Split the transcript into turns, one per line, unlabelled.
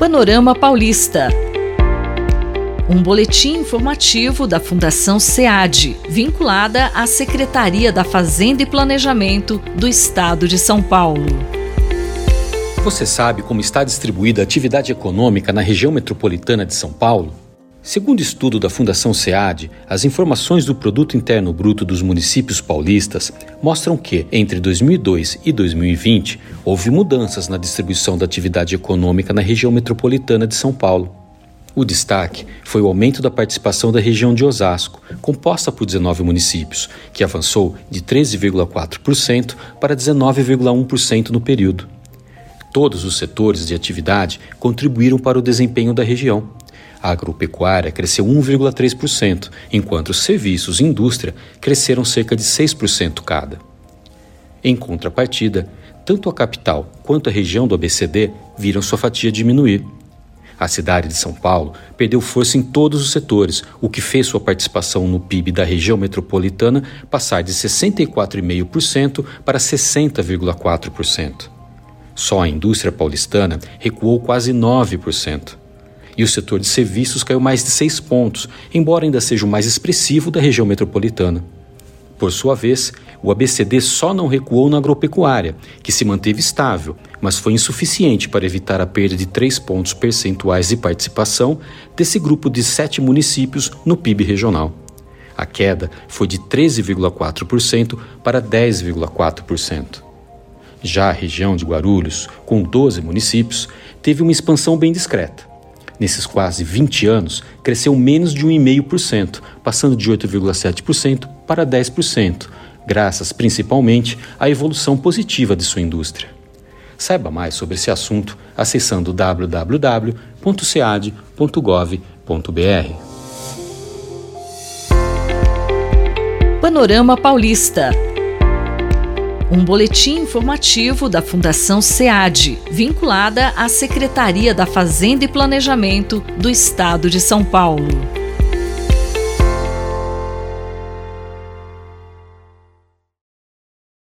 Panorama Paulista. Um boletim informativo da Fundação SEAD, vinculada à Secretaria da Fazenda e Planejamento do Estado de São Paulo.
Você sabe como está distribuída a atividade econômica na região metropolitana de São Paulo? Segundo estudo da Fundação SEAD, as informações do Produto Interno Bruto dos municípios paulistas mostram que, entre 2002 e 2020, houve mudanças na distribuição da atividade econômica na região metropolitana de São Paulo. O destaque foi o aumento da participação da região de Osasco, composta por 19 municípios, que avançou de 13,4% para 19,1% no período. Todos os setores de atividade contribuíram para o desempenho da região a agropecuária cresceu 1,3%, enquanto os serviços e indústria cresceram cerca de 6% cada. Em contrapartida, tanto a capital quanto a região do ABCD viram sua fatia diminuir. A cidade de São Paulo perdeu força em todos os setores, o que fez sua participação no PIB da região metropolitana passar de 64,5% para 60,4%. Só a indústria paulistana recuou quase 9% e o setor de serviços caiu mais de seis pontos, embora ainda seja o mais expressivo da região metropolitana. Por sua vez, o ABCD só não recuou na agropecuária, que se manteve estável, mas foi insuficiente para evitar a perda de três pontos percentuais de participação desse grupo de sete municípios no PIB regional. A queda foi de 13,4% para 10,4%. Já a região de Guarulhos, com 12 municípios, teve uma expansão bem discreta nesses quase 20 anos, cresceu menos de 1,5%, passando de 8,7% para 10%, graças principalmente à evolução positiva de sua indústria. Saiba mais sobre esse assunto acessando www.cead.gov.br.
Panorama Paulista um boletim informativo da Fundação SEAD, vinculada à Secretaria da Fazenda e Planejamento do Estado de São Paulo.